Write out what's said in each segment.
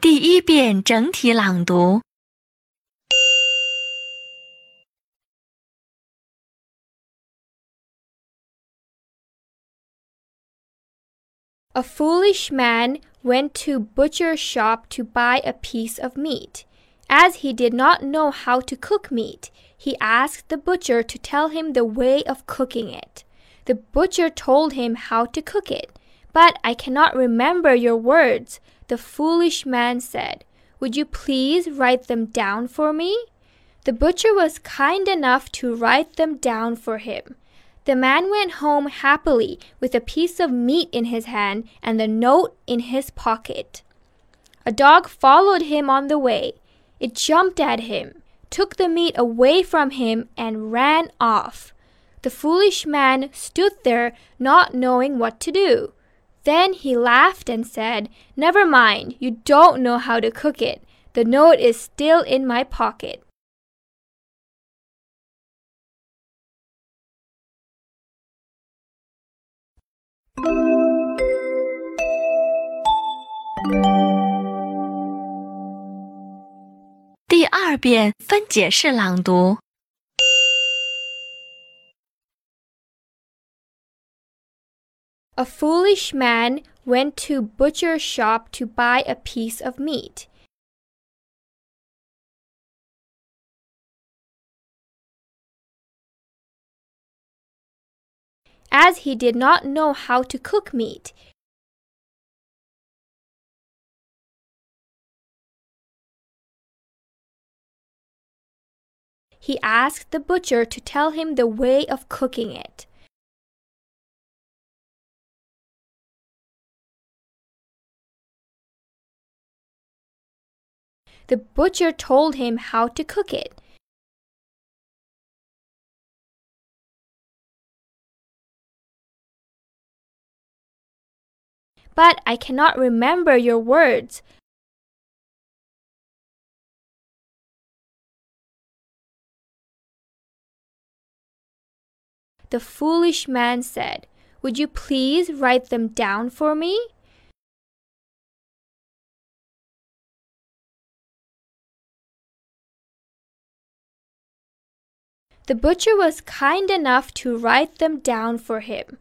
第一遍整体朗读。 A foolish man went to butcher's shop to buy a piece of meat. As he did not know how to cook meat, he asked the butcher to tell him the way of cooking it. The butcher told him how to cook it. But I cannot remember your words, the foolish man said. Would you please write them down for me? The butcher was kind enough to write them down for him. The man went home happily with a piece of meat in his hand and the note in his pocket. A dog followed him on the way. It jumped at him, took the meat away from him, and ran off. The foolish man stood there not knowing what to do. Then he laughed and said, Never mind, you don't know how to cook it. The note is still in my pocket. A foolish man went to butcher's shop to buy a piece of meat. As he did not know how to cook meat, he asked the butcher to tell him the way of cooking it. The butcher told him how to cook it. But I cannot remember your words. The foolish man said, Would you please write them down for me? The butcher was kind enough to write them down for him.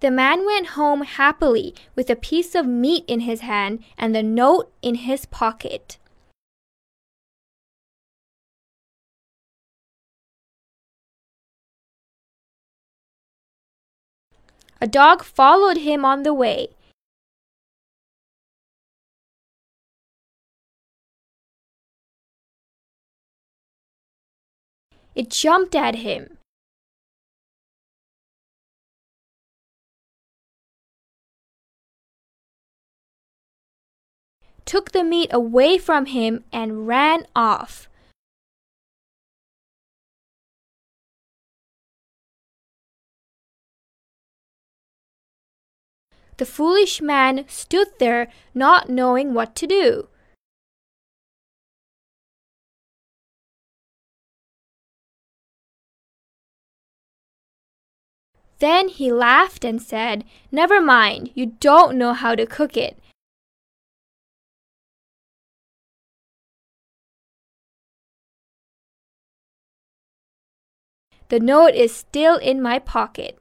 The man went home happily with a piece of meat in his hand and the note in his pocket. A dog followed him on the way. It jumped at him. Took the meat away from him and ran off. The foolish man stood there not knowing what to do. Then he laughed and said, Never mind, you don't know how to cook it. The note is still in my pocket.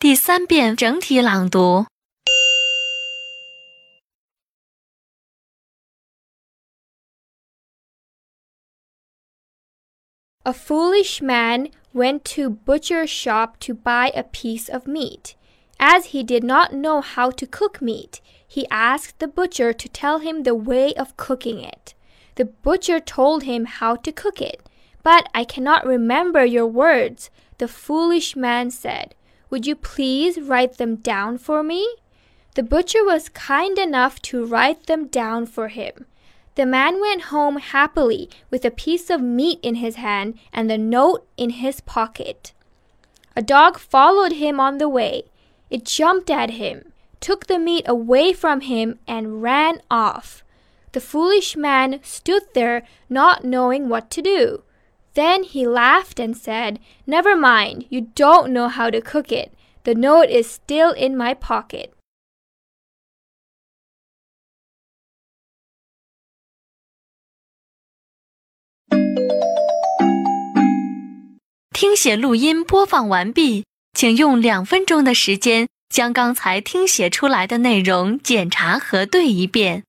第三遍整体朗读。 A foolish man went to butcher's shop to buy a piece of meat. As he did not know how to cook meat, he asked the butcher to tell him the way of cooking it. The butcher told him how to cook it. But I cannot remember your words, the foolish man said. Would you please write them down for me? The butcher was kind enough to write them down for him. The man went home happily with a piece of meat in his hand and the note in his pocket. A dog followed him on the way. It jumped at him, took the meat away from him, and ran off. The foolish man stood there, not knowing what to do. Then he laughed and said, Never mind, you don't know how to cook it. The note is still in my pocket. 听写录音播放完毕，请用两分钟的时间将刚才听写出来的内容检查核对一遍。